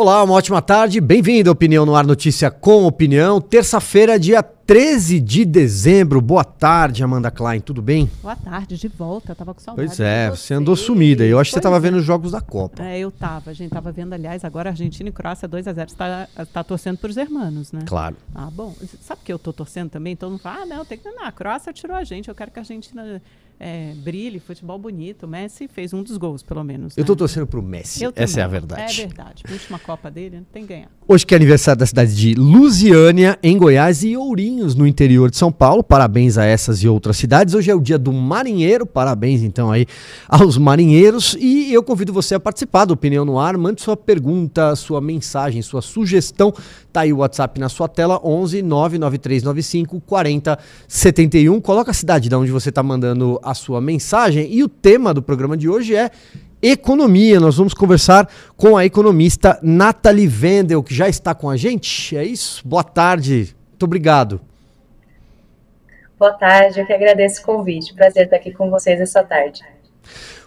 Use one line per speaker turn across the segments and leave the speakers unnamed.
Olá, uma ótima tarde. Bem-vindo à Opinião no Ar Notícia com Opinião. Terça-feira, dia 13 de dezembro. Boa tarde, Amanda Klein. Tudo bem?
Boa tarde, de volta. Eu tava com saudade.
Pois é, você andou sumida. Eu acho que você estava vendo os jogos da Copa.
É, eu tava. A gente tava vendo, aliás, agora Argentina e Croácia 2 a 0 Você tá, tá torcendo pros hermanos, né?
Claro.
Ah, bom. Sabe que eu tô torcendo também? Todo mundo fala, ah, não, tem que... Não, a Croácia tirou a gente. Eu quero que a Argentina é, brilhe, futebol bonito. O Messi fez um dos gols, pelo menos.
Eu
né?
tô torcendo pro Messi.
Eu
Essa é a
também.
verdade.
É verdade. Última Copa dele, tem que ganhar.
Hoje que é aniversário da cidade de Lusiânia, em Goiás, e No interior de São Paulo. Parabéns a essas e outras cidades. Hoje é o dia do marinheiro. Parabéns, então, aí aos marinheiros. E eu convido você a participar do Opinião no Ar. Mande sua pergunta, sua mensagem, sua sugestão. Tá aí o WhatsApp na sua tela, 11 99395 4071. Coloca a cidade de onde você tá mandando a sua mensagem. E o tema do programa de hoje é economia. Nós vamos conversar com a economista Nathalie Vendel, que já está com a gente. É isso? Boa tarde. Muito obrigado.
Boa tarde, eu que agradeço o convite. Prazer estar aqui com vocês essa tarde.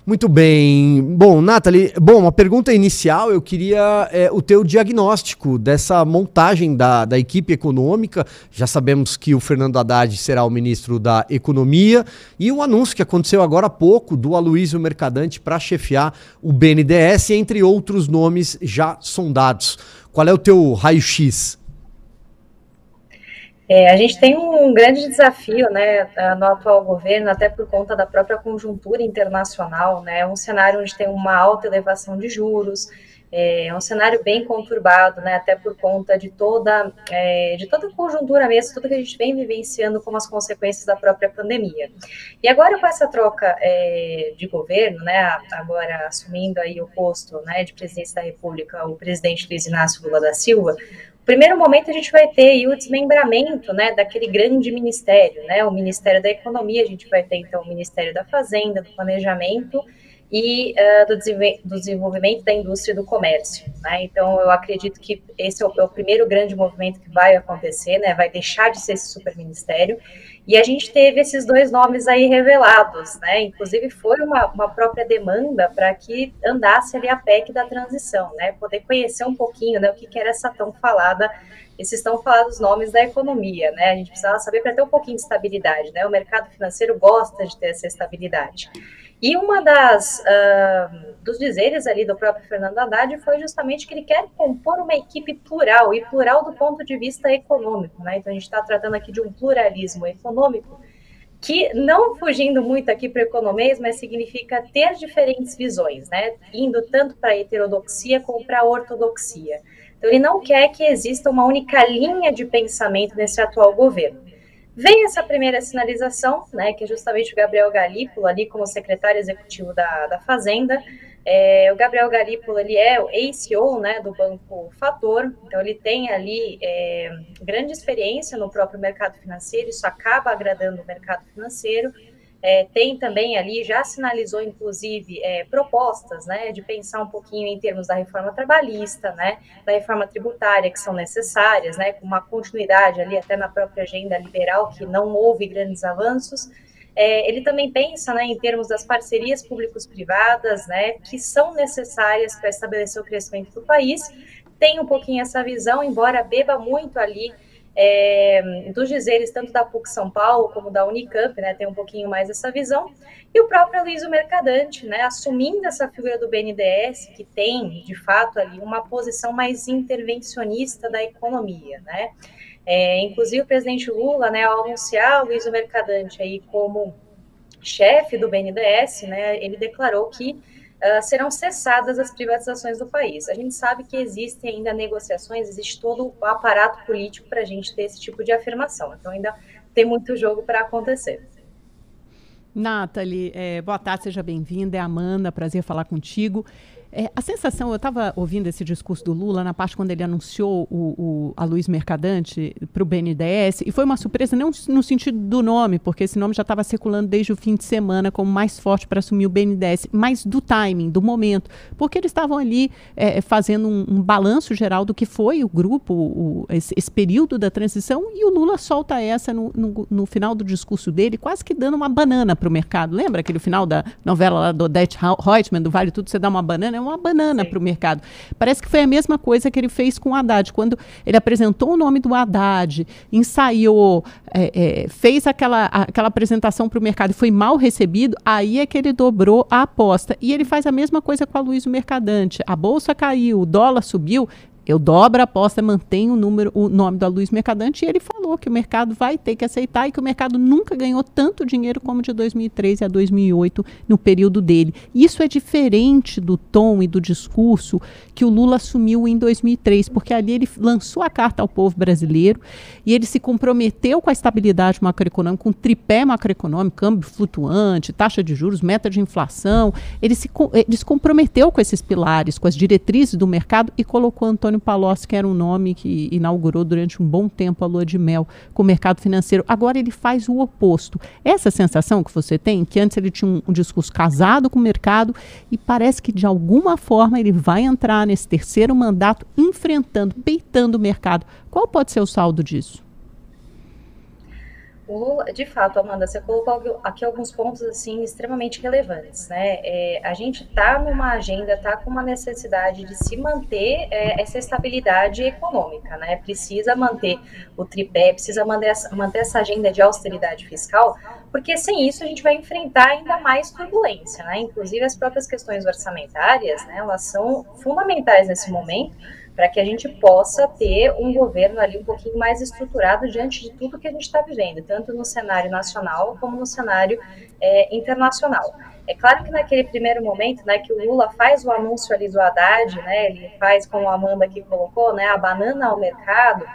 Muito bem. Bom, Nathalie, bom, uma pergunta inicial, eu queria é, o teu diagnóstico dessa montagem da, da equipe econômica. Já sabemos que o Fernando Haddad será o ministro da Economia e o anúncio que aconteceu agora há pouco do Aloysio Mercadante para chefiar o BNDES, entre outros nomes já sondados. Qual é o teu raio-x?
É, a gente tem um grande desafio né, no atual governo, até por conta da própria conjuntura internacional, né, um cenário onde tem uma alta elevação de juros, é um cenário bem conturbado, né, até por conta de toda, é, de toda a conjuntura mesmo, tudo que a gente vem vivenciando como as consequências da própria pandemia. E agora com essa troca é, de governo, né, agora assumindo aí o posto né, de presidência da República, o presidente Luiz Inácio Lula da Silva, primeiro momento a gente vai ter o desmembramento, né, daquele grande ministério, né, o Ministério da Economia, a gente vai ter então o Ministério da Fazenda, do Planejamento e uh, do, do, desenvolvimento da indústria e do comércio, né, então eu acredito que esse é o, é o, primeiro grande movimento que vai acontecer, né, vai deixar de ser esse super ministério, e a gente teve esses dois nomes aí revelados, né? Inclusive foi uma, uma própria demanda para que andasse ali a PEC da transição, né? Poder conhecer um pouquinho, né? O que, que era essa tão falada, esses tão falados nomes da economia, né? A gente precisava saber para ter um pouquinho de estabilidade, né? O mercado financeiro gosta de ter essa estabilidade. E uma das uh, dos dizeres ali do próprio Fernando Haddad foi justamente que ele quer compor uma equipe plural e plural do ponto de vista econômico, né? Então a gente está tratando aqui de um pluralismo econômico que não fugindo muito aqui para o economês, mas significa ter diferentes visões, né? Indo tanto para a heterodoxia como para a ortodoxia. Então ele não quer que exista uma única linha de pensamento nesse atual governo. Vem essa primeira sinalização, né, que é justamente o Gabriel Galípolo, ali como secretário executivo da, da Fazenda. É, o Gabriel Galípolo, ele é o ex-CEO né, do Banco Fator, então ele tem ali é, grande experiência no próprio mercado financeiro, isso acaba agradando o mercado financeiro. É, tem também ali, já sinalizou, inclusive, é, propostas, né, de pensar um pouquinho em termos da reforma trabalhista, né, da reforma tributária, que são necessárias, né, com uma continuidade ali até na própria agenda liberal, que não houve grandes avanços. É, ele também pensa, né, em termos das parcerias públicos-privadas, né, que são necessárias para estabelecer o crescimento do país. Tem um pouquinho essa visão, embora beba muito ali é, dos dizeres tanto da PUC São Paulo como da Unicamp, né, tem um pouquinho mais essa visão, e o próprio Aloysio Mercadante, né, assumindo essa figura do BNDES, que tem, de fato, ali uma posição mais intervencionista da economia, né, é, inclusive o presidente Lula, né, ao anunciar o Aloysio Mercadante aí como chefe do BNDES, né, ele declarou que Uh, serão cessadas as privatizações do país. A gente sabe que existem ainda negociações, existe todo o aparato político para a gente ter esse tipo de afirmação. Então, ainda tem muito jogo para acontecer.
Nathalie, é, boa tarde, seja bem-vinda. É Amanda, prazer falar contigo. É, a sensação, eu estava ouvindo esse discurso do Lula na parte quando ele anunciou o, o, a Luiz Mercadante para o BNDES, e foi uma surpresa não no sentido do nome, porque esse nome já estava circulando desde o fim de semana como mais forte para assumir o BNDES, mas do timing, do momento, porque eles estavam ali é, fazendo um, um, balanço geral do que foi o grupo, o, esse, esse, período da transição, e o Lula solta essa no, no, no final do discurso dele, quase que dando uma banana para o mercado. Lembra aquele final da novela lá do Odette Reutemann, do Vale Tudo, você dá uma banana? Uma banana para o mercado. Parece que foi a mesma coisa que ele fez com o Haddad. Quando ele apresentou o nome do Haddad, ensaiou, é, é, fez aquela, aquela apresentação para o mercado e foi mal recebido, aí é que ele dobrou a aposta. E ele faz a mesma coisa com a Luiz Mercadante. A bolsa caiu, o dólar subiu, eu dobro a aposta, mantenho o número, o nome da Luiz Mercadante e ele falou que o mercado vai ter que aceitar e que o mercado nunca ganhou tanto dinheiro como de 2013 a 2008 no período dele. Isso é diferente do tom e do discurso que o Lula assumiu em 2003, porque ali ele lançou a carta ao povo brasileiro e ele se comprometeu com a estabilidade macroeconômica, com um tripé macroeconômico, câmbio flutuante, taxa de juros, meta de inflação. Ele se, ele se comprometeu com esses pilares, com as diretrizes do mercado e colocou Antônio Antônio Palocci, que era um nome que inaugurou durante um bom tempo a lua de mel com o mercado financeiro. Agora ele faz o oposto. Essa sensação que você tem, que antes ele tinha um, um discurso casado com o mercado e parece que de alguma forma ele vai entrar nesse terceiro mandato enfrentando, peitando o mercado. Qual pode ser o saldo disso?
Lula, de fato, Amanda, você colocou aqui alguns pontos assim extremamente relevantes, né? É, a gente está numa agenda, está com uma necessidade de se manter é, essa estabilidade econômica, né? Precisa manter o tripé, precisa manter essa, manter essa agenda de austeridade fiscal, porque sem isso a gente vai enfrentar ainda mais turbulência, né? Inclusive as próprias questões orçamentárias, né? Elas são fundamentais nesse momento para que a gente possa ter um governo ali um pouquinho mais estruturado diante de tudo que a gente está vivendo, tanto no cenário nacional como no cenário é, internacional. É claro que naquele primeiro momento, né, que o Lula faz o anúncio ali do Haddad, né, ele faz, como a Amanda aqui colocou, né, a banana ao mercado,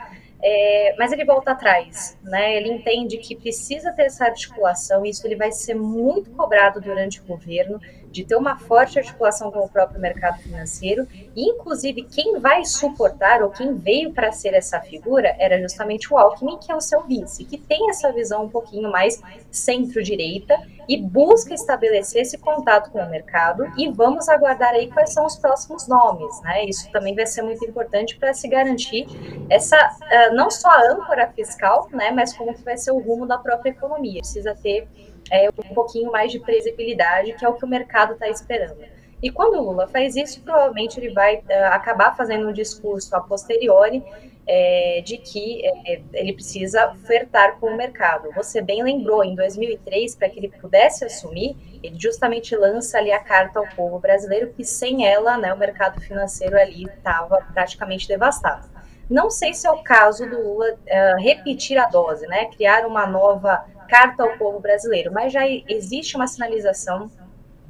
é, mas ele volta atrás, né? Ele entende que precisa ter essa articulação, isso ele vai ser muito cobrado durante o governo, de ter uma forte articulação com o próprio mercado financeiro, e inclusive quem vai suportar ou quem veio para ser essa figura era justamente o Alckmin, que é o seu vice, que tem essa visão um pouquinho mais centro-direita e busca estabelecer esse contato com o mercado e vamos aguardar aí quais são os próximos nomes, né? Isso também vai ser muito importante para se garantir essa uh, não só a âncora fiscal, né, mas como que vai ser o rumo da própria economia. Precisa ter é, um pouquinho mais de previsibilidade, que é o que o mercado está esperando. E quando o Lula faz isso, provavelmente ele vai uh, acabar fazendo um discurso a posteriori é, de que é, ele precisa flertar com o mercado. Você bem lembrou, em 2003, para que ele pudesse assumir, ele justamente lança ali a carta ao povo brasileiro, que sem ela, né, o mercado financeiro ali estava praticamente devastado. Não sei se é o caso do Lula uh, repetir a dose, né, criar uma nova carta ao povo brasileiro, mas já existe uma sinalização,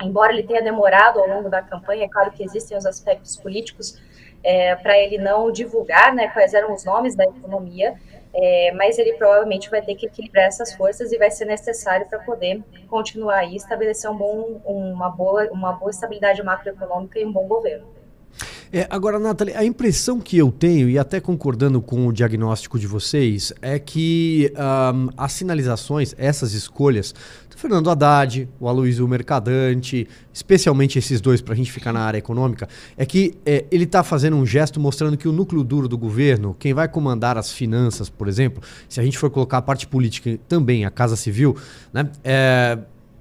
embora ele tenha demorado ao longo da campanha, é claro que existem os aspectos políticos é, para ele não divulgar né, quais eram os nomes da economia, é, mas ele provavelmente vai ter que equilibrar essas forças e vai ser necessário para poder continuar aí estabelecer um bom, uma, boa, uma boa estabilidade macroeconômica e um bom governo.
É, agora, Nathalie, a impressão que eu tenho, e até concordando com o diagnóstico de vocês, é que um, as sinalizações, essas escolhas, do Fernando Haddad, o Aloysio Mercadante, especialmente esses dois, para a gente ficar na área econômica, é que é, ele está fazendo um gesto mostrando que o núcleo duro do governo, quem vai comandar as finanças, por exemplo, se a gente for colocar a parte política também, a Casa Civil, né, é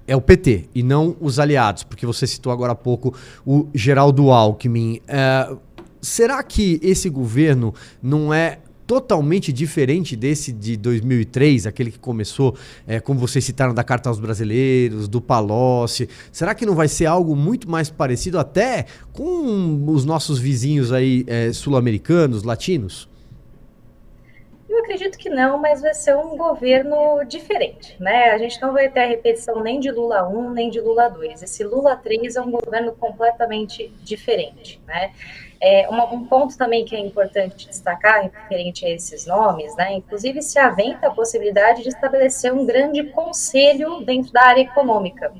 é o PT e não os aliados, porque você citou agora há pouco o Geraldo Alckmin. É, será que esse governo não é totalmente diferente desse de 2003, aquele que começou, é, como vocês citaram, da Carta aos Brasileiros, do Palocci? Será que não vai ser algo muito mais parecido até com os nossos vizinhos aí é, sul-americanos, latinos?
Eu acredito que não, mas vai ser um governo diferente, né? A gente não vai ter a repetição nem de Lula 1, nem de Lula 2. Esse Lula 3 é um governo completamente diferente, né? É, uma, um ponto também que é importante destacar referente a esses nomes, né? Inclusive se aventa a possibilidade de estabelecer um grande conselho dentro da área econômica.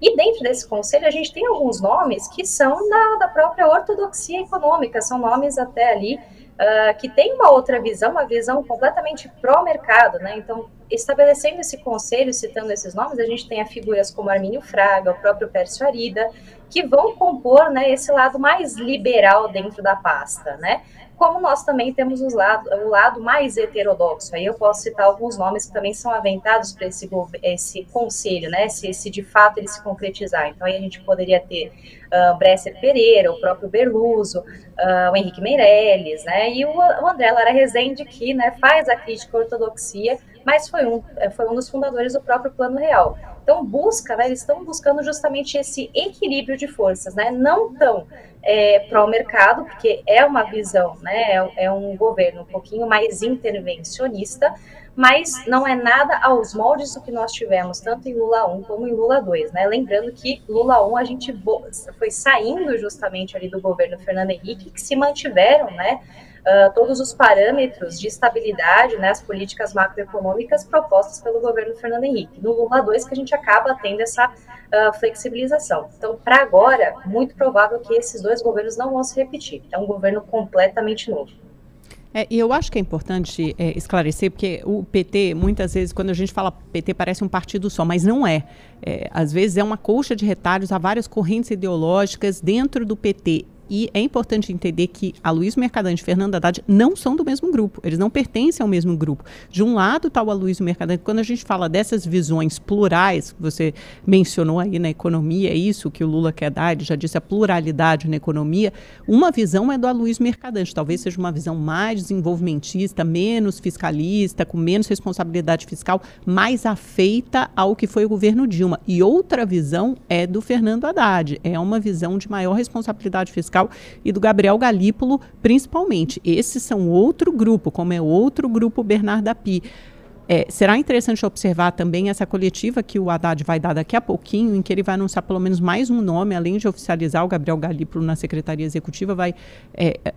E dentro desse conselho a gente tem alguns nomes que são da, da própria ortodoxia econômica, são nomes até ali uh, que tem uma outra visão, uma visão completamente pró-mercado, né? Então, estabelecendo esse conselho, citando esses nomes, a gente tem a figuras como Armínio Fraga, o próprio Pércio Arida, que vão compor né, esse lado mais liberal dentro da pasta, né? Como nós também temos os lado, o lado mais heterodoxo. Aí eu posso citar alguns nomes que também são aventados para esse, esse conselho, né? Se, se de fato ele se concretizar. Então aí a gente poderia ter uh, Bresser Pereira, o próprio Berluso, uh, o Henrique Meirelles, né? E o, o André Lara Rezende, que né, faz a crítica à ortodoxia, mas foi um, foi um dos fundadores do próprio Plano Real. Então busca, né, eles estão buscando justamente esse equilíbrio de forças, né? Não tão é, para o mercado, porque é uma visão, né, é, é, um governo um pouquinho mais intervencionista, mas não é nada aos moldes do que nós tivemos, tanto em Lula 1 como em Lula 2. Né? Lembrando que Lula 1 a gente foi saindo justamente ali do governo Fernando Henrique, que se mantiveram, né? Uh, todos os parâmetros de estabilidade, né, as políticas macroeconômicas propostas pelo governo Fernando Henrique. No Lula 2 que a gente acaba tendo essa uh, flexibilização. Então, para agora, muito provável que esses dois governos não vão se repetir. É um governo completamente novo.
É, e eu acho que é importante é, esclarecer, porque o PT, muitas vezes, quando a gente fala PT, parece um partido só, mas não é. é. Às vezes é uma colcha de retalhos, há várias correntes ideológicas dentro do PT. E é importante entender que a Luiz Mercadante e Fernando Haddad não são do mesmo grupo, eles não pertencem ao mesmo grupo. De um lado está o Aloysio Mercadante, quando a gente fala dessas visões plurais, que você mencionou aí na economia, é isso que o Lula quer dar, ele já disse a pluralidade na economia, uma visão é do Aloysio Mercadante, talvez seja uma visão mais desenvolvimentista, menos fiscalista, com menos responsabilidade fiscal, mais afeita ao que foi o governo Dilma. E outra visão é do Fernando Haddad, é uma visão de maior responsabilidade fiscal e do Gabriel Galípolo, principalmente. Esses são outro grupo, como é outro grupo Bernardo Api. É, será interessante observar também essa coletiva que o Haddad vai dar daqui a pouquinho, em que ele vai anunciar pelo menos mais um nome, além de oficializar o Gabriel Galípolo na Secretaria Executiva, vai é, é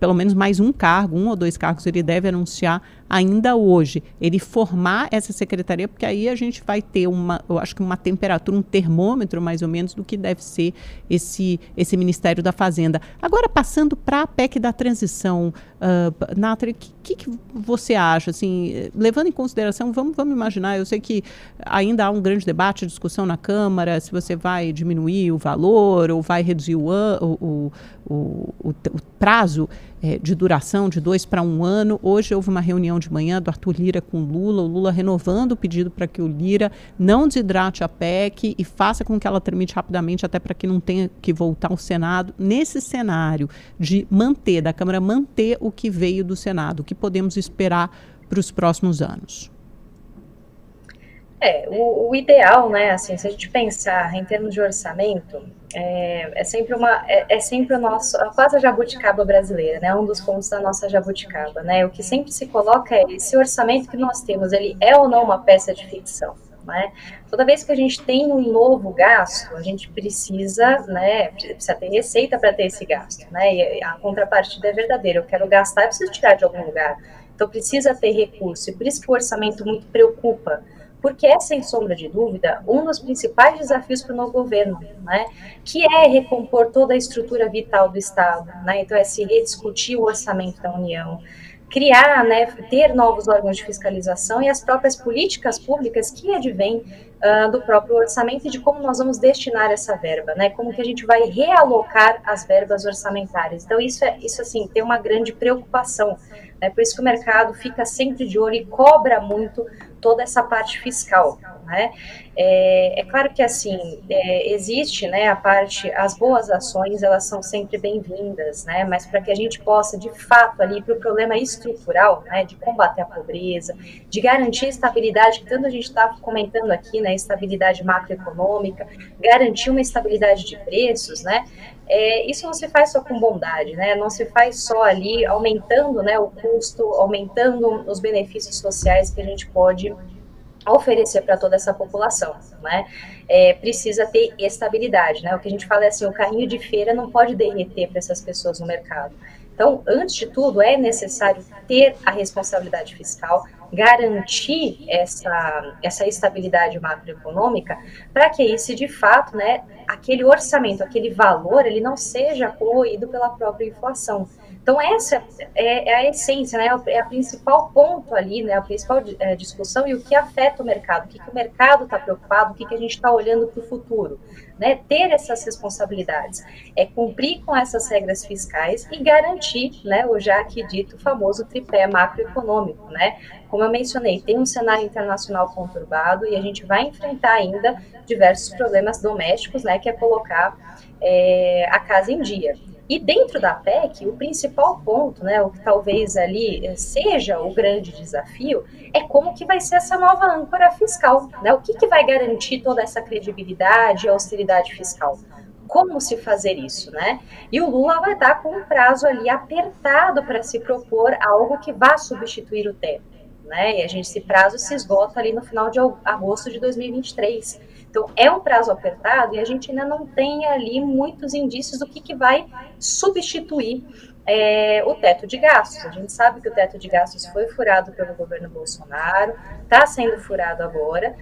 pelo menos mais um cargo, um ou dois cargos ele deve anunciar ainda hoje. Ele formar essa secretaria, porque aí a gente vai ter uma, eu acho que uma temperatura, um termômetro mais ou menos do que deve ser esse, esse Ministério da Fazenda. Agora, passando para a PEC da transição, uh, Nathalie, o que, que, você acha? Assim, levando em consideração, vamos, vamos imaginar, eu sei que ainda há um grande debate, discussão na Câmara, se você vai diminuir o valor ou vai reduzir o, o, o, o prazo é, de duração de dois para um ano. Hoje houve uma reunião de manhã do Arthur Lira com Lula, o Lula renovando o pedido para que o Lira não desidrate a PEC e faça com que ela tramite rapidamente, até para que não tenha que voltar ao Senado. Nesse cenário de manter, da Câmara manter o que veio do Senado, o que podemos esperar para os próximos anos?
É, o, o, ideal, né, assim, se a gente pensar em termos de orçamento, é, é sempre uma, é, é, sempre o nosso, quase a jabuticaba brasileira, né, um dos pontos da nossa jabuticaba, né, o que sempre se coloca é esse orçamento que nós temos, ele é ou não uma peça de ficção, né, toda vez que a gente tem um novo gasto, a gente precisa, né, precisa ter receita para ter esse gasto, né, e a contrapartida é verdadeira, eu quero gastar, eu preciso tirar de algum lugar, então precisa ter recurso, e por isso que o orçamento muito preocupa, porque é, sem sombra de dúvida, um dos principais desafios para o novo governo, né, que é recompor toda a estrutura vital do Estado, né, então é se rediscutir o orçamento da União, criar, né, ter novos órgãos de fiscalização e as próprias políticas públicas que advêm uh, do próprio orçamento e de como nós vamos destinar essa verba, né, como que a gente vai realocar as verbas orçamentárias. Então isso é isso assim tem uma grande preocupação, né, por isso que o mercado fica sempre de olho e cobra muito toda essa parte fiscal, né? É, é claro que assim é, existe, né, a parte, as boas ações elas são sempre bem-vindas, né? Mas para que a gente possa de fato ali para o problema estrutural, né, de combater a pobreza, de garantir estabilidade que tanto a gente está comentando aqui, né, estabilidade macroeconômica, garantir uma estabilidade de preços, né? É, isso não se faz só com bondade, né? Não se faz só ali aumentando, né, o custo, aumentando os benefícios sociais que a gente pode oferecer para toda essa população, né? É, precisa ter estabilidade, né? O que a gente fala é assim, o carrinho de feira não pode derreter para essas pessoas no mercado. Então, antes de tudo, é necessário ter a responsabilidade fiscal, garantir essa, essa estabilidade macroeconômica, para que isso, de fato, né, aquele orçamento, aquele valor, ele não seja corroído pela própria inflação. Então, essa é, é a essência, né? é a principal ponto ali, né? a principal é, discussão e o que afeta o mercado, o que, que o mercado está preocupado, o que, que a gente está olhando para o futuro. Né? Ter essas responsabilidades é cumprir com essas regras fiscais e garantir né, o já aqui dito famoso tripé macroeconômico. Né? Como eu mencionei, tem um cenário internacional conturbado e a gente vai enfrentar ainda diversos problemas domésticos, né, que é colocar é, a casa em dia. E dentro da PEC, o principal ponto, né, o que talvez ali eh, seja o grande desafio, é como que vai ser essa nova âncora fiscal, né? O que, que vai garantir toda essa credibilidade e austeridade fiscal? Como se fazer isso, né? E o Lula vai estar com um prazo ali apertado para se propor algo que vá substituir o teto, né? E a gente esse prazo se esgota ali no final de agosto de 2023. Então, é um prazo apertado e a gente ainda não tem ali muitos indícios do que, que vai substituir é, o teto de gastos. A gente sabe que o teto de gastos foi furado pelo governo Bolsonaro, está sendo furado agora.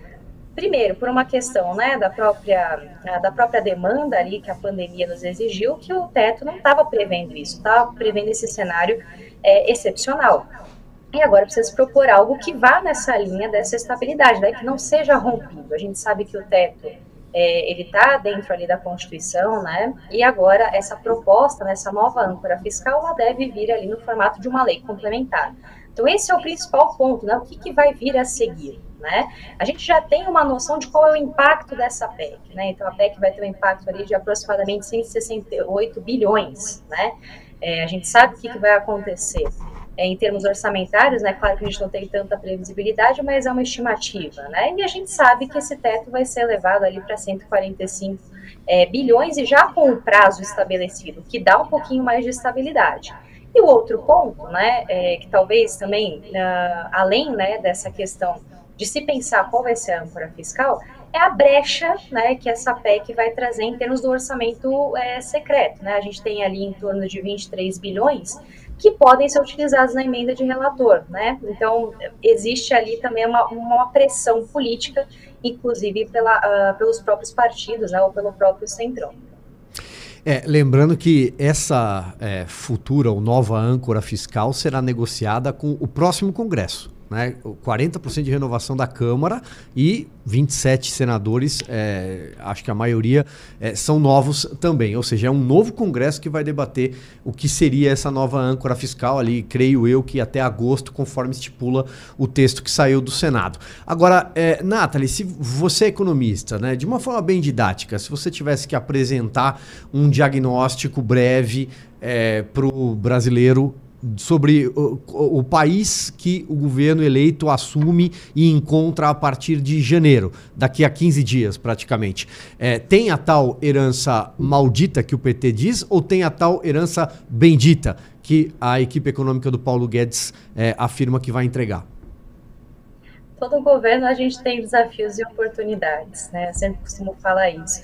Primeiro, por uma questão né, da, própria, da própria demanda ali que a pandemia nos exigiu, que o teto não estava prevendo isso, estava prevendo esse cenário é, excepcional. E agora precisa se propor algo que vá nessa linha dessa estabilidade, né, que não seja rompido. A gente sabe que o teto é, ele está dentro ali da Constituição, né? E agora essa proposta, né, essa nova âncora fiscal, ela deve vir ali no formato de uma lei complementar. Então esse é o principal ponto, né? O que, que vai vir a seguir? Né? A gente já tem uma noção de qual é o impacto dessa PEC, né? Então a PEC vai ter um impacto ali de aproximadamente 168 bilhões, né? É, a gente sabe o que, que vai acontecer é, em termos orçamentários, né? Claro que a gente não tem tanta previsibilidade, mas é uma estimativa, né? E a gente sabe que esse teto vai ser elevado ali para 145 é, bilhões e já com o prazo estabelecido, que dá um pouquinho mais de estabilidade. E o outro ponto, né, é, que talvez também, uh, além né, dessa questão de se pensar qual vai ser a âncora fiscal, é a brecha né, que essa PEC vai trazer em termos do orçamento é, secreto. Né? A gente tem ali em torno de 23 bilhões que podem ser utilizados na emenda de relator, né? Então, existe ali também uma, uma pressão política, inclusive pela, uh, pelos próprios partidos, né, ou pelo próprio Centrão.
É, lembrando que essa é, futura ou nova âncora fiscal será negociada com o próximo Congresso né, 40% de renovação da Câmara e 27 senadores, é, acho que a maioria é, são novos também. Ou seja, é um novo Congresso que vai debater o que seria essa nova âncora fiscal ali, creio eu que até agosto, conforme estipula o texto que saiu do Senado. Agora, é, Nathalie, se você é economista, né, de uma forma bem didática, se você tivesse que apresentar um diagnóstico breve é, para o brasileiro sobre o, o, país que o governo eleito assume e encontra a partir de janeiro, daqui a 15 dias praticamente. É, tem a tal herança maldita que o PT diz ou tem a tal herança bendita que a equipe econômica do Paulo Guedes é, afirma que vai entregar?
Todo governo a gente tem desafios e oportunidades, né? Eu sempre costumo falar isso.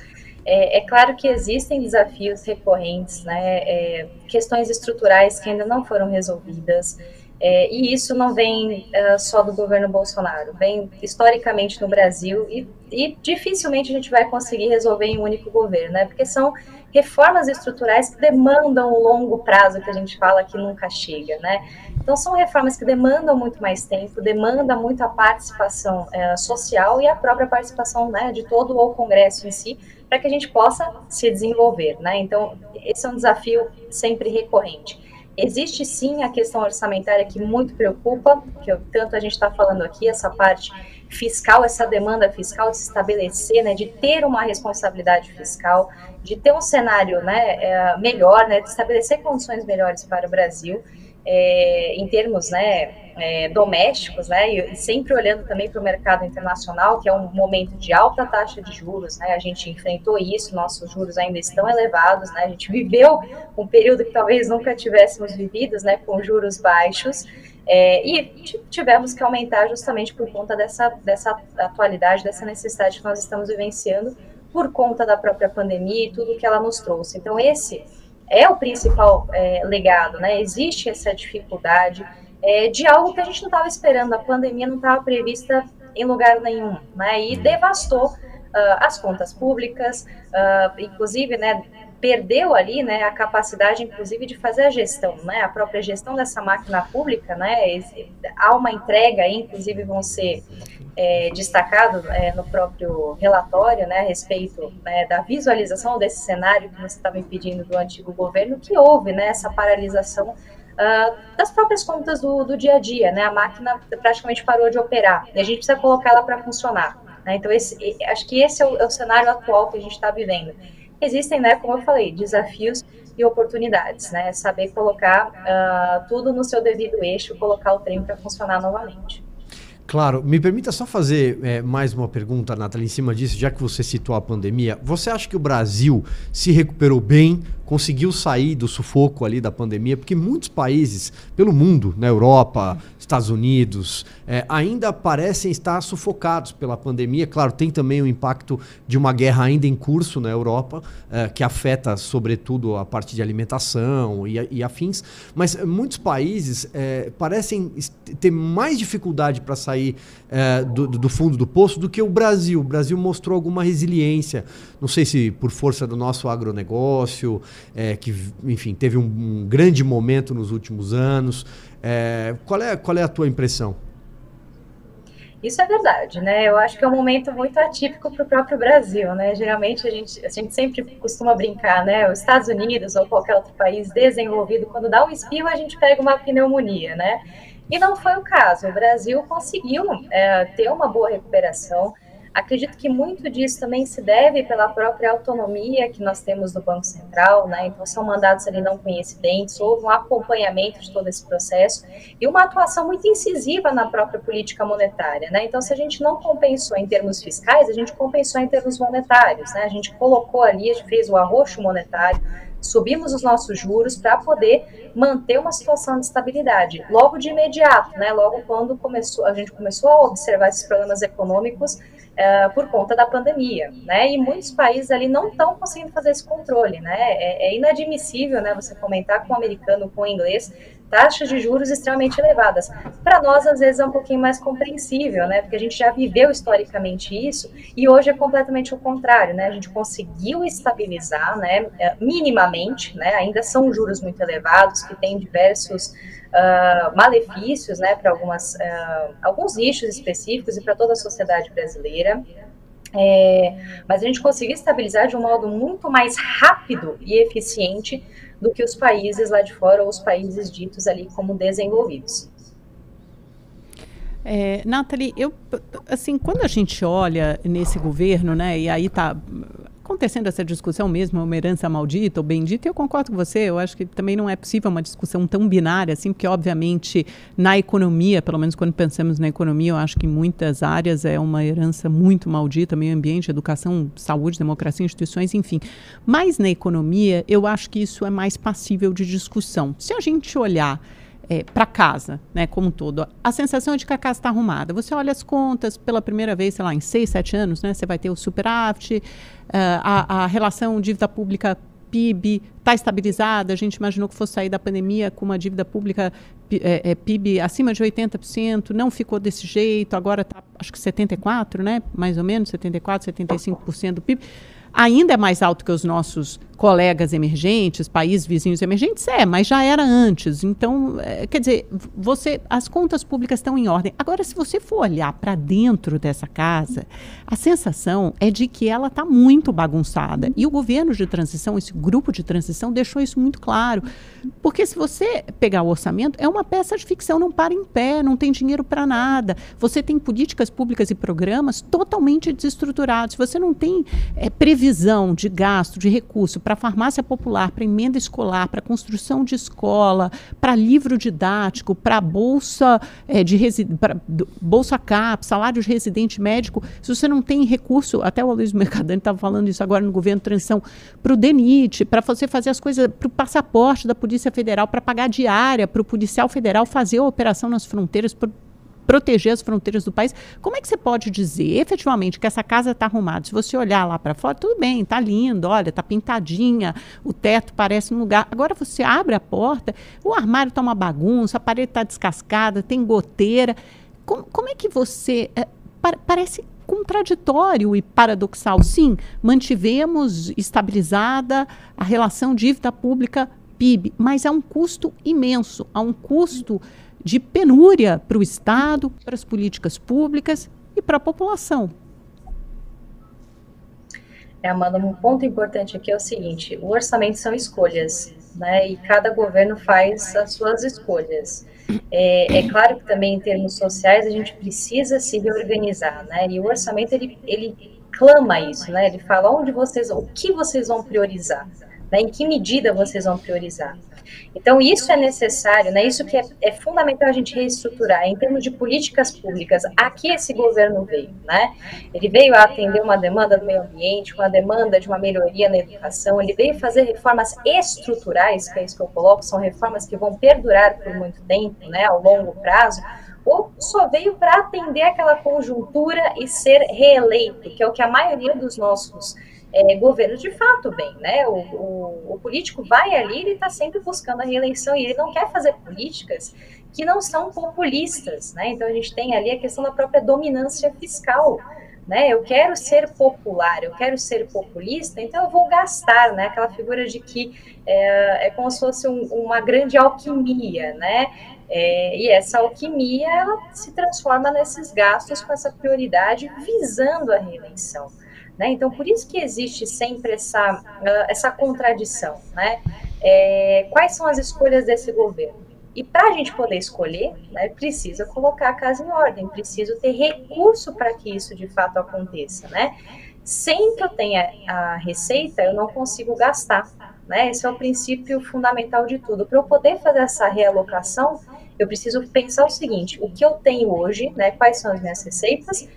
É, é, claro que existem desafios recorrentes, né, é, questões estruturais que ainda não foram resolvidas, é, e isso não vem uh, só do governo Bolsonaro, vem historicamente no Brasil e, e, dificilmente a gente vai conseguir resolver em um único governo, né, porque são reformas estruturais que demandam o longo prazo que a gente fala que nunca chega, né. Então são reformas que demandam muito mais tempo, demanda muito a participação uh, social e a própria participação né, de todo o Congresso em si, para que a gente possa se desenvolver, né? Então, esse é um desafio sempre recorrente. Existe sim a questão orçamentária que muito preocupa, que eu, tanto a gente está falando aqui, essa parte fiscal, essa demanda fiscal de se estabelecer, né, de ter uma responsabilidade fiscal, de ter um cenário né, é, melhor, né, de estabelecer condições melhores para o Brasil é, em termos né, é, domésticos, né, e sempre olhando também para o mercado internacional, que é um momento de alta taxa de juros, né, a gente enfrentou isso, nossos juros ainda estão elevados, né, a gente viveu um período que talvez nunca tivéssemos vivido, né, com juros baixos, é, e tivemos que aumentar justamente por conta dessa, dessa atualidade, dessa necessidade que nós estamos vivenciando por conta da própria pandemia e tudo que ela nos trouxe. Então, esse é o principal é, legado, né? Existe essa dificuldade é, de algo que a gente não estava esperando, a pandemia não estava prevista em lugar nenhum, né? E devastou uh, as contas públicas, uh, inclusive, né? perdeu ali, né, a capacidade, inclusive, de fazer a gestão, né, a própria gestão dessa máquina pública, né, há uma entrega, inclusive vão ser é, destacado é, no próprio relatório, né, a respeito né, da visualização desse cenário que você estava me pedindo do antigo governo, que houve, né, essa paralisação uh, das próprias contas do, do, dia a dia, né, a máquina praticamente parou de operar e a gente precisa colocá-la para funcionar. Né, então, esse, acho que esse é o, é o cenário atual que a gente está vivendo existem, né, como eu falei, desafios e oportunidades, né? Saber colocar uh, tudo no seu devido eixo, colocar o trem para funcionar novamente.
Claro, me permita só fazer é, mais uma pergunta, Nathalie, em cima disso, já que você citou a pandemia. Você acha que o Brasil se recuperou bem conseguiu sair do sufoco ali da pandemia, porque muitos países pelo mundo, na Europa, Estados Unidos, é, ainda parecem estar sufocados pela pandemia. Claro, tem também o impacto de uma guerra ainda em curso na Europa, é, que afeta sobretudo a parte de alimentação e, e afins, mas muitos países é, parecem ter mais dificuldade para sair é, do, do fundo do poço do que o Brasil. O Brasil mostrou alguma resiliência, não sei se por força do nosso agronegócio, é, que, enfim, teve um, um, grande momento nos últimos anos. É, qual, é, qual é a tua impressão?
Isso é verdade, né? Eu acho que é um momento muito atípico para o próprio Brasil, né? Geralmente a gente, a gente sempre costuma brincar, né? Os Estados Unidos ou qualquer outro país desenvolvido, quando dá um espirro, a gente pega uma pneumonia, né? E não foi o caso. O Brasil conseguiu é, ter uma boa recuperação. Acredito que muito disso também se deve pela própria autonomia que nós temos do Banco Central, né? Então são mandados ali não coincidentes, houve um acompanhamento de todo esse processo e uma atuação muito incisiva na própria política monetária, né? Então se a gente não compensou em termos fiscais, a gente compensou em termos monetários, né? A gente colocou ali, a gente fez o arroxo monetário, subimos os nossos juros para poder manter uma situação de estabilidade. Logo de imediato, né, logo quando começou, a gente começou a observar esses problemas econômicos, uh, por conta da pandemia, né? E muitos países ali não estão conseguindo fazer esse controle, né? É, é inadmissível, né? Você comentar com o americano, com o inglês, taxas de juros extremamente elevadas. Para nós, às vezes, é um pouquinho mais compreensível, né? Porque a gente já viveu historicamente isso e hoje é completamente o contrário, né? A gente conseguiu estabilizar, né? É, minimamente, né? Ainda são juros muito elevados que têm diversos uh, malefícios, né? Para algumas uh, alguns nichos específicos e para toda a sociedade brasileira. É, mas a gente conseguiu estabilizar de um modo muito mais rápido e eficiente do que os países lá de fora ou os países ditos ali como desenvolvidos.
É, Nathalie, eu, assim, quando a gente olha nesse governo, né, e aí está acontecendo essa discussão mesmo, uma herança maldita ou bendita, eu concordo com você, eu acho que também não é possível uma discussão tão binária assim, porque obviamente na economia, pelo menos quando pensamos na economia, eu acho que em muitas áreas é uma herança muito maldita, meio ambiente, educação, saúde, democracia, instituições, enfim. Mas na economia, eu acho que isso é mais passível de discussão. Se a gente olhar é, para casa, né, como um todo. A sensação é de que a casa está arrumada. Você olha as contas pela primeira vez, sei lá, em seis, sete anos, né, você vai ter o superávit, uh, a, a relação dívida pública PIB está estabilizada. A gente imaginou que fosse sair da pandemia com uma dívida pública é, é, PIB acima de 80%, não ficou desse jeito, agora está acho que 74%, né? mais ou menos, 74%, 75% do PIB. Ainda é mais alto que os nossos colegas emergentes, países vizinhos emergentes? É, mas já era antes. Então, é, quer dizer, você, as contas públicas estão em ordem. Agora, se você for olhar para dentro dessa casa, a sensação é de que ela está muito bagunçada. E o governo de transição, esse grupo de transição, deixou isso muito claro. Porque se você pegar o orçamento, é uma peça de ficção, não para em pé, não tem dinheiro para nada. Você tem políticas públicas e programas totalmente desestruturados. Você não tem é, previsão de gasto, de recurso para farmácia popular, para emenda escolar, para construção de escola, para livro didático, para bolsa é, de pra, bolsa CAP, salário de residente médico, se você não tem recurso, até o Luiz Mercadante estava falando isso agora no governo de transição, para o DENIT, para você fazer as coisas, para o passaporte da Polícia Federal, para pagar diária, para o policial federal fazer a operação nas fronteiras, proteger as fronteiras do país. Como é que você pode dizer efetivamente que essa casa está arrumada? Se você olhar lá para fora, tudo bem, está lindo, olha, está pintadinha, o teto parece um lugar. Agora você abre a porta, o armário está uma bagunça, a parede está descascada, tem goteira. Como, como é que você. É, parece contraditório e paradoxal. Sim, mantivemos estabilizada a relação dívida pública PIB, mas há um custo imenso, há um custo de penúria para o Estado, para as políticas públicas e para a população.
É, Amanda, um ponto importante aqui é o seguinte: o orçamento são escolhas, né? E cada governo faz as suas escolhas. É, é, claro que também em termos sociais a gente precisa se reorganizar, né? E o orçamento ele, ele clama isso, né? Ele fala onde vocês, o que vocês vão priorizar, né? Em que medida vocês vão priorizar? Então, isso é necessário, né? isso que é, é, fundamental a gente reestruturar em termos de políticas públicas. Aqui esse governo veio, né? Ele veio a atender uma demanda do meio ambiente, uma demanda de uma melhoria na educação, ele veio fazer reformas estruturais, que é isso que eu coloco, são reformas que vão perdurar por muito tempo, né, ao longo prazo, ou só veio para atender aquela conjuntura e ser reeleito, que é o que a maioria dos nossos é, governo de fato bem, né? O, o, o político vai ali, ele está sempre buscando a reeleição e ele não quer fazer políticas que não são populistas, né? Então a gente tem ali a questão da própria dominância fiscal, né? Eu quero ser popular, eu quero ser populista, então eu vou gastar, né? Aquela figura de que é, é como se fosse um, uma grande alquimia, né? É, e essa alquimia ela se transforma nesses gastos com essa prioridade visando a reeleição. Né? Então, por isso que existe sempre essa, uh, essa contradição. Né? É, quais são as escolhas desse governo? E para a gente poder escolher, né, precisa colocar a casa em ordem, preciso ter recurso para que isso de fato aconteça. Né? Sem que eu tenha a receita, eu não consigo gastar. Né? Esse é o princípio fundamental de tudo. Para eu poder fazer essa realocação, eu preciso pensar o seguinte: o que eu tenho hoje, né, quais são as minhas receitas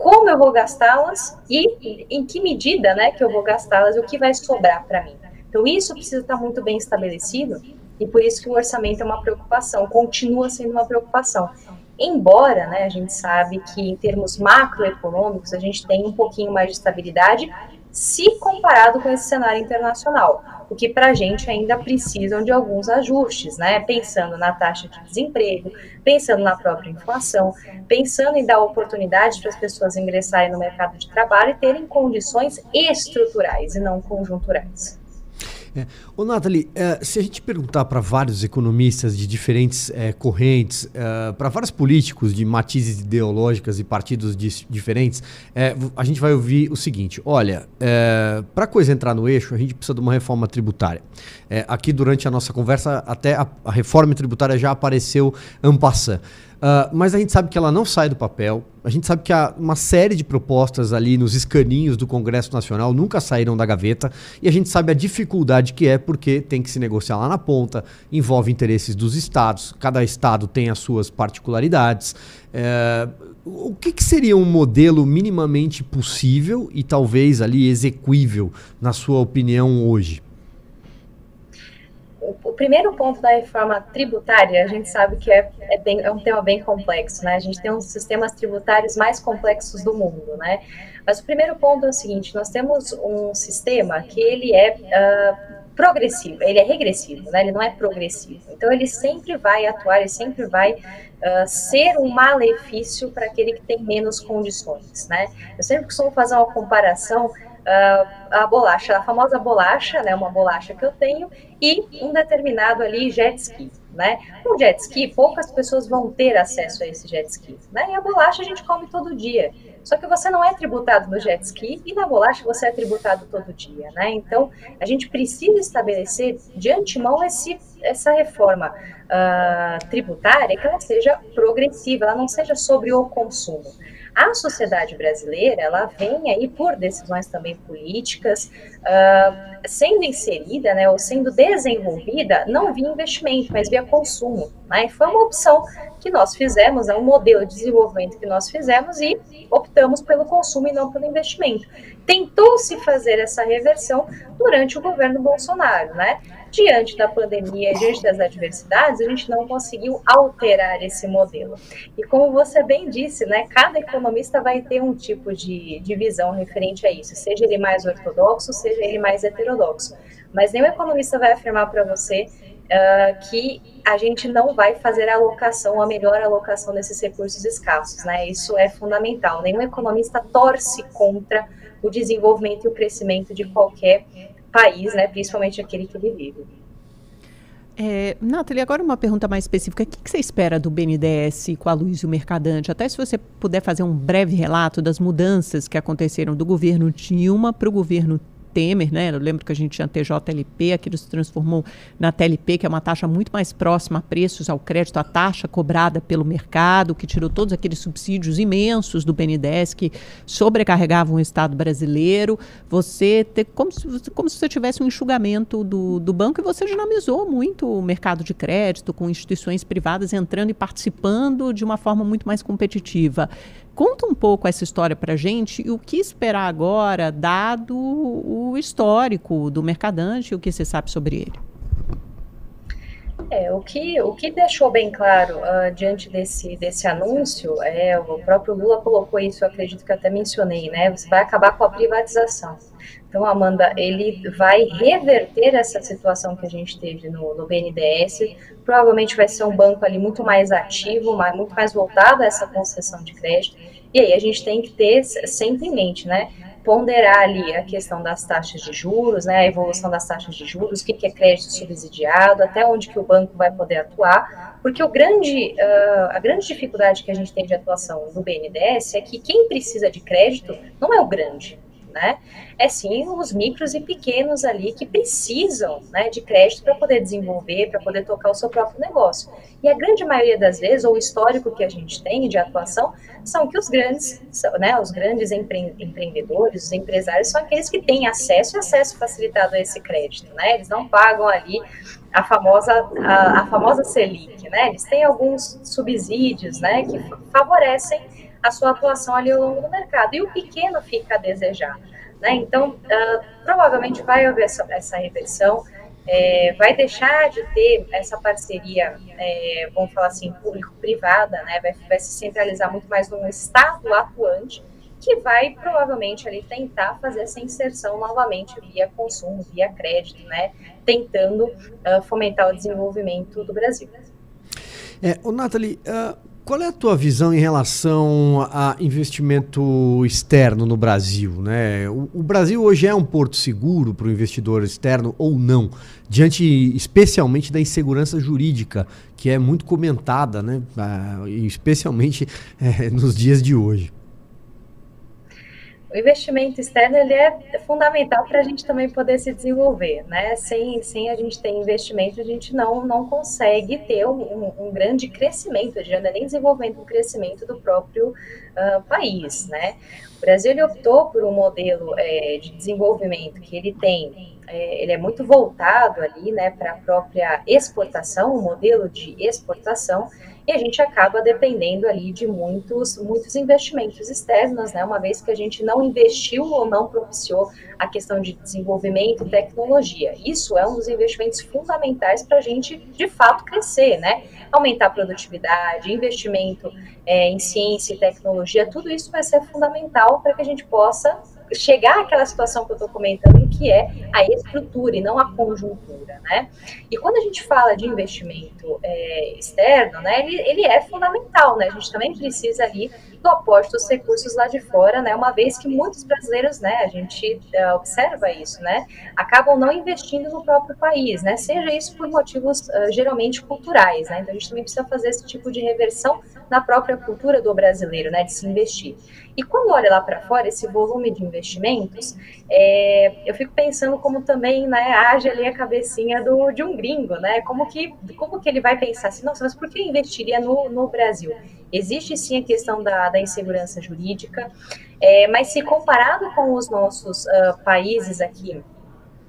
como eu vou gastá-las e em que medida né, que eu vou gastá-las e o que vai sobrar para mim. Então, isso precisa estar muito bem estabelecido e por isso que o orçamento é uma preocupação, continua sendo uma preocupação. Embora né, a gente sabe que em termos macroeconômicos a gente tem um pouquinho mais de estabilidade se comparado com esse cenário internacional o que para a gente ainda precisam de alguns ajustes, né? Pensando na taxa de desemprego, pensando na própria inflação, pensando em dar oportunidade para as pessoas ingressarem no mercado de trabalho e terem condições estruturais e não conjunturais.
É. Ô, Nathalie, é, se a gente perguntar para vários economistas de diferentes é, correntes, é, para vários políticos de matizes ideológicas e partidos diferentes, a gente vai ouvir o seguinte: olha, para a coisa entrar no eixo, a gente precisa de uma reforma tributária. aqui, durante a nossa conversa, até a, a reforma tributária já apareceu ampassando. Uh, mas a gente sabe que ela não sai do papel. A gente sabe que há uma série de propostas ali nos escaninhos do Congresso Nacional nunca saíram da gaveta. E a gente sabe a dificuldade que é porque tem que se negociar lá na ponta, envolve interesses dos estados, cada estado tem as suas particularidades. É, o que, que, seria um modelo minimamente possível e talvez ali execuível, na sua opinião, hoje?
O, primeiro ponto da reforma tributária, a gente sabe que é, é, bem, é, um tema bem complexo, né? A gente tem um dos sistemas tributários mais complexos do mundo, né? Mas o primeiro ponto é o seguinte: nós temos um sistema que ele é uh, progressivo, ele é regressivo, né? Ele não é progressivo. Então ele sempre vai atuar, ele sempre vai uh, ser um malefício para aquele que tem menos condições, né? Eu sempre costumo fazer uma comparação a bolacha, a famosa bolacha, né, uma bolacha que eu tenho, e um determinado ali jet ski. Né? Um jet ski, poucas pessoas vão ter acesso a esse jet ski. Né? E a bolacha a gente come todo dia. Só que você não é tributado no jet ski e na bolacha você é tributado todo dia. Né? Então, a gente precisa estabelecer de antemão esse, essa reforma uh, tributária que ela seja progressiva, ela não seja sobre o consumo. A sociedade brasileira, ela vem aí por decisões também políticas, uh, sendo inserida, né, ou sendo desenvolvida, não via investimento, mas via consumo. Né? Foi uma opção que nós fizemos, é um modelo de desenvolvimento que nós fizemos e optamos pelo consumo e não pelo investimento. Tentou-se fazer essa reversão durante o governo Bolsonaro, né? Diante da pandemia, diante das adversidades, a gente não conseguiu alterar esse modelo. E como você bem disse, né, cada economista vai ter um tipo de, de visão referente a isso, seja ele mais ortodoxo, seja ele mais heterodoxo. Mas nenhum economista vai afirmar para você uh, que a gente não vai fazer a alocação, a melhor alocação desses recursos escassos, né? Isso é fundamental. Nenhum economista torce contra o desenvolvimento e o crescimento de qualquer país, né? Principalmente aquele que ele vive.
É, Nathalie, agora uma pergunta mais específica. O que, que, você espera do BNDES com a Luiz e o Mercadante? Até se você puder fazer um breve relato das mudanças que aconteceram do governo Dilma para o governo Temer, né? Eu lembro que a gente tinha TJLP, aquilo se transformou na TLP, que é uma taxa muito mais próxima a preços, ao crédito, a taxa cobrada pelo mercado, que tirou todos aqueles subsídios imensos do BNDES que sobrecarregavam o Estado brasileiro. Você ter, como, se, como se você tivesse um enxugamento do, do banco e você dinamizou muito o mercado de crédito, com instituições privadas entrando e participando de uma forma muito mais competitiva. Conta um pouco essa história para gente e o que esperar agora, dado o histórico do Mercadante e o que você sabe sobre ele.
É, o que, o que deixou bem claro uh, diante desse, desse anúncio, é, o próprio Lula colocou isso, acredito que até mencionei, né? Você vai acabar com a privatização. Então, Amanda, ele vai reverter essa situação que a gente teve no, no BNDES. Provavelmente vai ser um banco ali muito mais ativo, mais, muito mais voltado a essa concessão de crédito. E aí a gente tem que ter sempre em mente, né? ponderar ali a questão das taxas de juros, né, a evolução das taxas de juros, o que, que é crédito subsidiado, até onde que o banco vai poder atuar, porque o grande, uh, a grande dificuldade que a gente tem de atuação do BNDES é que quem precisa de crédito não é o grande, né? É sim os micros e pequenos ali que precisam né, de crédito para poder desenvolver, para poder tocar o seu próprio negócio. E a grande maioria das vezes, ou o histórico que a gente tem de atuação, são que os grandes, né, os grandes empre empreendedores, os empresários, são aqueles que têm acesso e acesso facilitado a esse crédito, né? Eles não pagam ali a famosa, a, a famosa Selic, né? Eles têm alguns subsídios, né, que favorecem a sua atuação ali ao longo do mercado. E o pequeno fica a desejar. Né? Então, uh, provavelmente vai haver essa, essa reversão, é, vai deixar de ter essa parceria, é, vamos falar assim, público-privada, né? vai, vai se centralizar muito mais no Estado atuante, que vai provavelmente ali tentar fazer essa inserção novamente via consumo, via crédito, né? tentando uh, fomentar o desenvolvimento do Brasil.
É, o Nathalie, uh, qual é a tua visão em relação a investimento externo no Brasil? Né? O, o Brasil hoje é um porto seguro para o investidor externo ou não? Diante especialmente da insegurança jurídica, que é muito comentada, né? Ah, especialmente é, nos dias de hoje
o investimento externo ele é fundamental para a gente também poder se desenvolver, né? Sem, sem a gente ter investimento, a gente não, não consegue ter um, um grande crescimento, a gente não é nem desenvolvendo um crescimento do próprio uh, país, né? O Brasil ele optou por um modelo é, de desenvolvimento que ele tem, é, ele é muito voltado ali, né, para a própria exportação, um modelo de exportação, e a gente acaba dependendo ali de muitos, muitos investimentos externos, né, uma vez que a gente não investiu ou não propiciou a questão de desenvolvimento e tecnologia. Isso é um dos investimentos fundamentais para a gente, de fato, crescer, né, aumentar a produtividade, investimento é, em ciência e tecnologia, tudo isso vai ser fundamental para que a gente possa chegar àquela situação que eu estou comentando, que é a estrutura e não a conjuntura, né? E quando a gente fala de investimento é, externo, né, ele, ele é fundamental, né? A gente também precisa ali do aporte dos recursos lá de fora, né? Uma vez que muitos brasileiros, né, a gente uh, observa isso, né, acabam não investindo no próprio país, né? Seja isso por motivos uh, geralmente culturais, né? Então a gente também precisa fazer esse tipo de reversão na própria cultura do brasileiro, né, de se investir. E quando olha lá para fora esse volume de investimentos, é, eu fico pensando como também, né, age ali a cabecinha do, de um gringo, né? Como que, como que ele vai pensar assim, nossa, mas por que investiria no, no Brasil? Existe sim a questão da, da insegurança jurídica, é, mas se comparado com os nossos uh, países aqui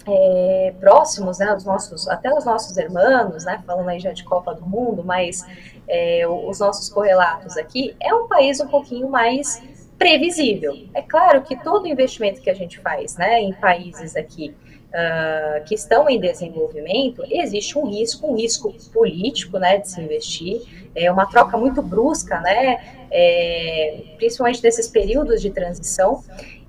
é, próximos, né, os nossos, até os nossos irmãos, né, falando aí já de Copa do Mundo, mas é, os nossos correlatos aqui, é um país um pouquinho mais previsível. É claro que todo investimento que a gente faz né, em países aqui uh, que estão em desenvolvimento, existe um risco, um risco político né, de se investir, é uma troca muito brusca, né, é, principalmente nesses períodos de transição,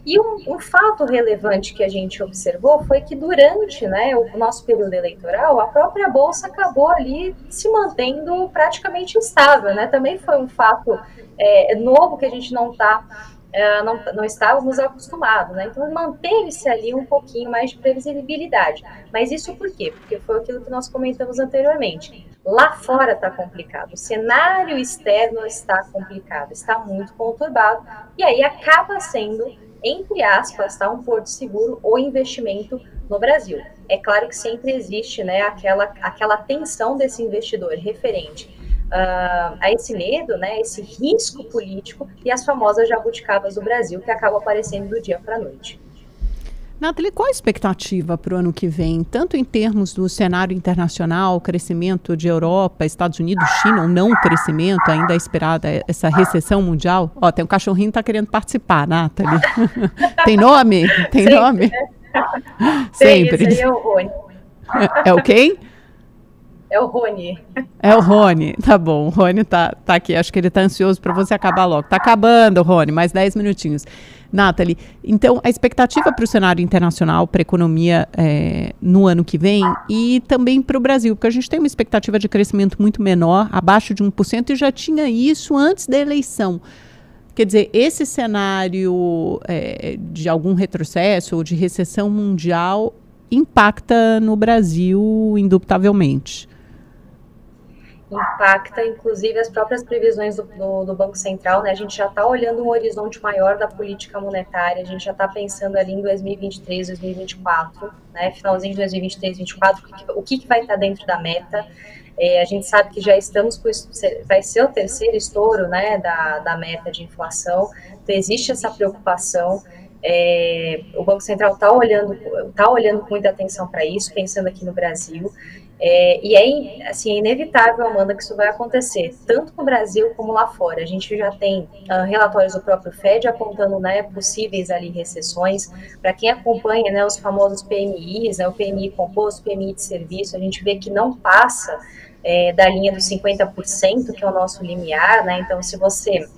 E um, um, fato relevante que a gente observou foi que durante né, o nosso período eleitoral, a própria Bolsa acabou ali se mantendo praticamente estável. Né? Também foi um fato é, novo que a gente não está é, não, não estávamos acostumados, né? Então manteve-se ali um pouquinho mais de previsibilidade. Mas isso por quê? Porque foi aquilo que nós comentamos anteriormente. Lá fora está complicado, o cenário externo está complicado, está muito conturbado, e aí acaba sendo, entre aspas, tá, um porto seguro o investimento no Brasil. É claro que sempre existe né, aquela, aquela tensão desse investidor referente uh, a esse medo, né, esse risco político e as famosas jabuticabas do Brasil que acabam aparecendo do dia para a noite.
Nathalie, qual a expectativa para o ano que vem, tanto em termos do cenário internacional, crescimento de Europa, Estados Unidos, China, ou não crescimento, ainda é esperada essa recessão mundial? Ó, tem um cachorrinho que está querendo participar, Nathalie. tem nome? Tem Sempre, nome?
Né? Sempre. Esse aí é o Rony.
É, é o quem?
É o Rony.
É o Rony, tá bom. O Rony tá, tá aqui. Acho que ele tá ansioso para você acabar logo. Tá acabando, Rony, mais 10 minutinhos. Nathalie, então a expectativa para o cenário internacional, para a economia é, no ano que vem e também para o Brasil, porque a gente tem uma expectativa de crescimento muito menor, abaixo de 1%, e já tinha isso antes da eleição. Quer dizer, esse cenário é, de algum retrocesso ou de recessão mundial impacta no Brasil indubitavelmente
impacta inclusive as próprias previsões do, do, do Banco Central, né? A gente já está olhando um horizonte maior da política monetária, a gente já está pensando ali em 2023, 2024, né? Finalzinho de 2023, 2024, o que, que vai estar tá dentro da meta. É, a gente sabe que já estamos com vai ser o terceiro estouro, né, da, da meta de inflação. Então existe essa preocupação. É, o Banco Central está olhando, tá olhando com muita atenção para isso, pensando aqui no Brasil. É, e é, assim, é inevitável, Amanda, que isso vai acontecer, tanto no Brasil como lá fora. A gente já tem uh, relatórios do próprio FED apontando né, possíveis ali recessões. Para quem acompanha né, os famosos PMIs, né, o PMI composto, PMI de serviço, a gente vê que não passa é, da linha dos 50%, que é o nosso limiar. Né? Então, se você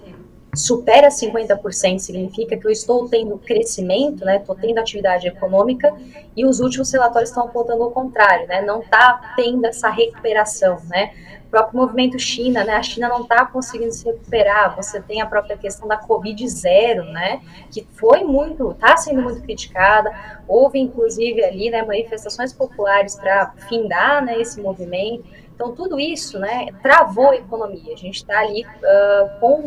supera 50% significa que eu estou tendo crescimento, né, estou tendo atividade econômica, e os últimos relatórios estão apontando o contrário, né, não está tendo essa recuperação, né, o próprio movimento China, né, a China não está conseguindo se recuperar, você tem a própria questão da Covid zero, né, que foi muito, está sendo muito criticada, houve inclusive ali, né, manifestações populares para findar, né, esse movimento, então, tudo isso né, travou a economia. A gente está ali uh, com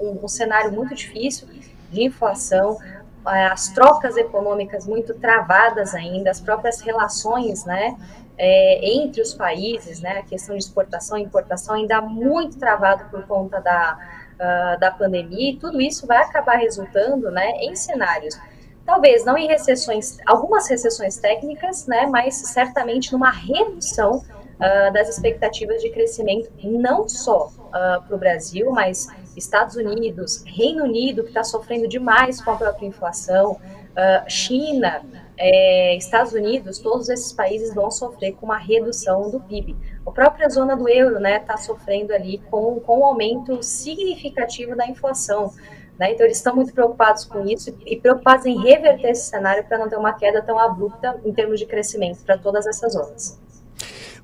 um, um, cenário muito difícil de inflação, as trocas econômicas muito travadas ainda, as próprias relações né, é, entre os países, né, a questão de exportação e importação ainda muito travado por conta da, uh, da pandemia, e tudo isso vai acabar resultando né, em cenários talvez não em recessões, algumas recessões técnicas, né, mas certamente numa redução uh, das expectativas de crescimento, não só uh, para o Brasil, mas Estados Unidos, Reino Unido, que está sofrendo demais com a própria inflação, uh, China, é, Estados Unidos, todos esses países vão sofrer com uma redução do PIB. A própria zona do euro está né, tá sofrendo ali com, com um aumento significativo da inflação. Né? Então, eles estão muito preocupados com isso e preocupados em reverter esse cenário para não ter uma queda tão abrupta em termos de crescimento para todas essas zonas.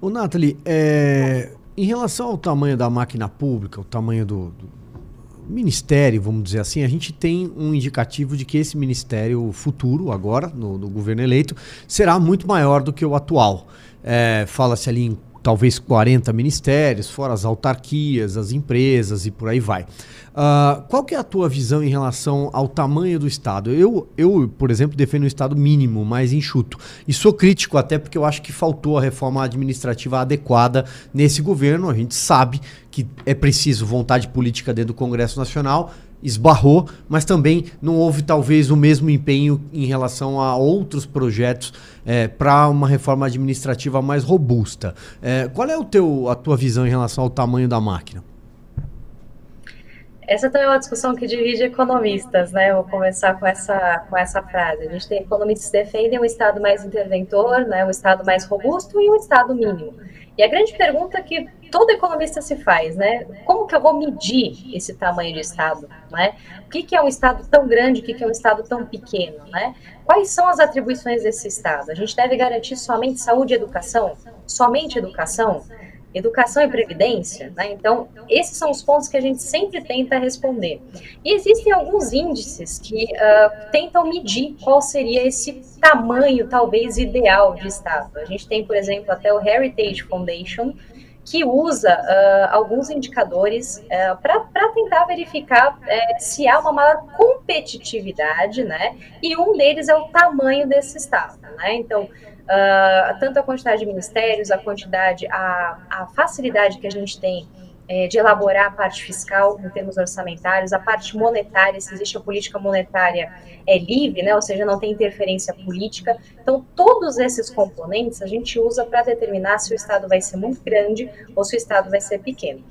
O Nathalie, é, em relação ao tamanho da máquina pública, o tamanho do, do, ministério, vamos dizer assim, a gente tem um indicativo de que esse ministério futuro, agora, no, no governo eleito, será muito maior do que o atual. É, Fala-se ali em talvez 40 ministérios, fora as autarquias, as empresas e por aí vai. Uh, qual que é a tua visão em relação ao tamanho do Estado? Eu, eu, por exemplo, defendo um Estado mínimo, mais enxuto. E sou crítico até porque eu acho que faltou a reforma administrativa adequada nesse governo. A gente sabe que é preciso vontade política dentro do Congresso Nacional, esbarrou, mas também não houve talvez o mesmo empenho em relação a outros projetos é, para uma reforma administrativa mais robusta. É, qual é o teu, a tua visão em relação ao tamanho da máquina?
Essa também é uma discussão que divide economistas, né? vou começar com essa, com essa frase. A gente tem economistas que defendem um Estado mais interventor, né? um Estado mais robusto e um Estado mínimo. E a grande pergunta que todo economista se faz, né? Como que eu vou medir esse tamanho de Estado, né? O que, que é um Estado tão grande, o que, que é um Estado tão pequeno, né? Quais são as atribuições desse Estado? A gente deve garantir somente saúde e educação? Somente educação? Educação e previdência, né? Então, esses são os pontos que a gente sempre tenta responder. E existem alguns índices que uh, tentam medir qual seria esse tamanho, talvez, ideal de Estado. A gente tem, por exemplo, até o Heritage Foundation, que usa uh, alguns indicadores uh, para tentar verificar uh, se há uma maior competitividade, né? E um deles é o tamanho desse Estado, né? Então, uh, tanto a quantidade de ministérios, a quantidade, a, a facilidade que a gente tem é, de elaborar a parte fiscal em termos orçamentários, a parte monetária, se existe a política monetária é livre, né, ou seja, não tem interferência política. Então, todos esses componentes a gente usa para determinar se o Estado vai ser muito grande ou se o Estado vai ser pequeno.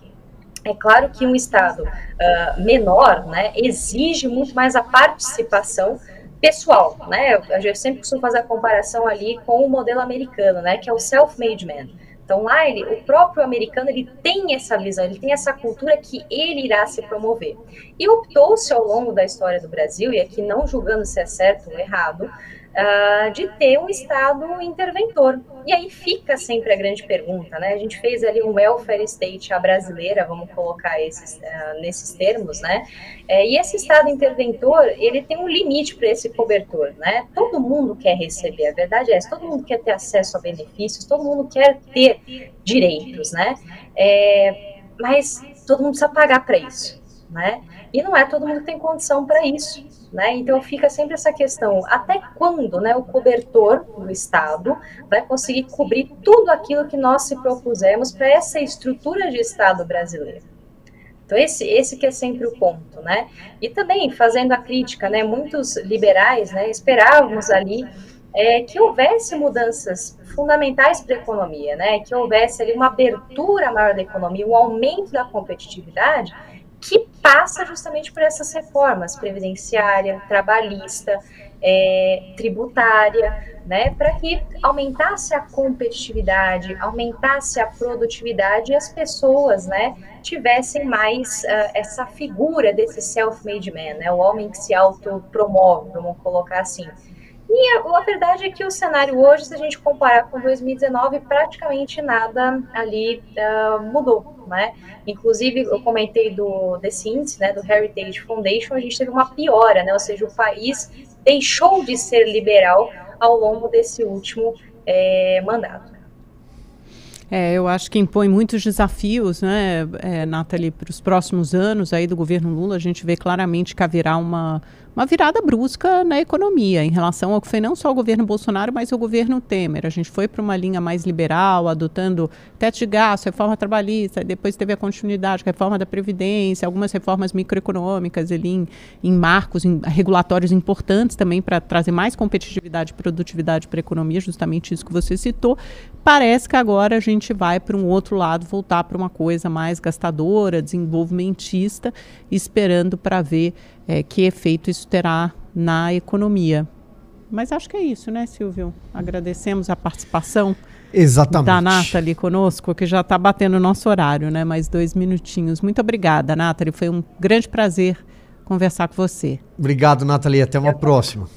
É claro que um Estado uh, menor né, exige muito mais a participação pessoal, né? Eu, sempre costumo fazer a comparação ali com o modelo americano, né? Que é o self-made man. Então lá ele, o próprio americano ele tem essa visão, ele tem essa cultura que ele irá se promover. E optou-se ao longo da história do Brasil, e aqui não julgando se é certo ou errado, uh, de ter um Estado interventor. E aí fica sempre a grande pergunta, né? A gente fez ali um welfare state à brasileira, vamos colocar esses, uh, nesses termos, né? É, e esse Estado interventor, ele tem um limite para esse cobertor, né? Todo mundo quer receber, a verdade é essa, todo mundo quer ter acesso a benefícios, todo mundo quer ter direitos, né? É, mas todo mundo precisa pagar para isso, né? E não é todo mundo que tem condição para isso. Né? Então fica sempre essa questão, até quando né, o cobertor do Estado vai conseguir cobrir tudo aquilo que nós se propusemos para essa estrutura de Estado brasileiro? Então esse, esse que é sempre o ponto, né? E também fazendo a crítica, né? Muitos liberais, né? Esperávamos ali é, que houvesse mudanças fundamentais para a economia, né? Que houvesse ali uma abertura maior da economia, um aumento da competitividade que passa justamente por essas reformas previdenciária, trabalhista, é, tributária, né, para que aumentasse a competitividade, aumentasse a produtividade e as pessoas, né, tivessem mais uh, essa figura desse self-made man, né, o homem que se autopromove, vamos colocar assim. E a, a, verdade é que o cenário hoje, se a gente comparar com 2019, praticamente nada ali uh, mudou, né? Inclusive, eu comentei do, desse índice, né, do Heritage Foundation, a gente teve uma piora, né? Ou seja, o país deixou de ser liberal ao longo desse último é, mandato.
É, eu acho que impõe muitos desafios, né, é, Nathalie, para os próximos anos aí do governo Lula. A gente vê claramente que haverá uma, uma virada brusca na economia em relação ao que foi não só o governo Bolsonaro, mas o governo Temer. A gente foi para uma linha mais liberal, adotando teto de gasto, reforma trabalhista, depois teve a continuidade, reforma da Previdência, algumas reformas microeconômicas ali em, em marcos em, regulatórios importantes também para trazer mais competitividade e produtividade para a economia, justamente isso que você citou. Parece que agora a gente vai para um outro lado, voltar para uma coisa mais gastadora, desenvolvimentista, esperando para ver é, que efeito isso terá na economia. Mas acho que é isso, né, Silvio? Agradecemos a participação
Exatamente.
da Nathalie conosco, que já está batendo o nosso horário, né? Mais dois minutinhos. Muito obrigada, Nathalie. Foi um grande prazer conversar com você.
Obrigado, Nathalie. Até uma próxima.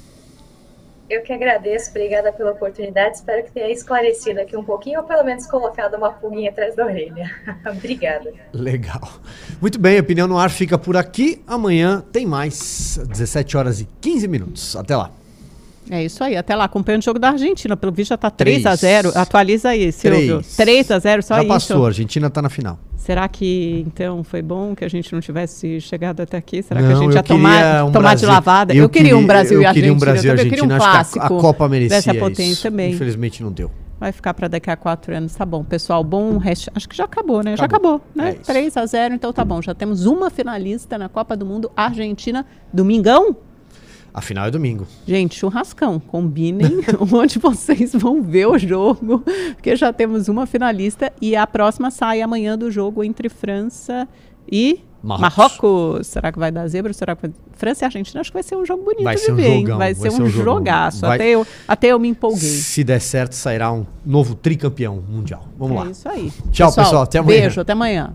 Eu que agradeço, obrigada pela oportunidade. Espero que tenha esclarecido aqui um pouquinho, ou pelo menos colocado uma pulguinha atrás da orelha. obrigada.
Legal. Muito bem, Opinião no Ar fica por aqui. Amanhã tem mais, 17 horas e 15 minutos. Até lá.
É isso aí, até lá, acompanhando o jogo da Argentina. Pelo visto já tá 3 a 0 Atualiza aí, Silvio. 3, 3 a 0 só já
isso. Já passou, a Argentina tá na final.
Será que então foi bom que a gente não tivesse chegado até aqui? Será não, que a gente ia tomar, um tomar de lavada? Eu, eu queria, um Brasil e Argentina.
Eu queria um Brasil e Argentina. Queria um clássico. A, a Copa merecia
dessa potência isso. também.
Infelizmente não deu.
Vai ficar para daqui a quatro anos, tá bom. Pessoal, bom resto. Acho que já acabou, né? Acabou. Já acabou, né? É 3 a 0 então tá bom. Já temos uma finalista na Copa do Mundo, Argentina, domingão.
A final é domingo.
Gente, churrascão. Combinem onde vocês vão ver o jogo, porque já temos uma finalista e a próxima sai amanhã do jogo entre França e Marrocos. Marrocos. Será que vai dar zebra? Será que vai... França e Argentina, acho que vai ser um jogo bonito
Vai
de
ser um
ver.
jogão,
Vai,
vai
ser
ser
um
um
jogaço.
Vai-
Até, eu, até eu me empolguei.
Se der certo, sairá um novo tricampeão mundial. Vamos
é
lá.
isso aí.
Tchau, pessoal. Até amanhã.
Beijo, até amanhã.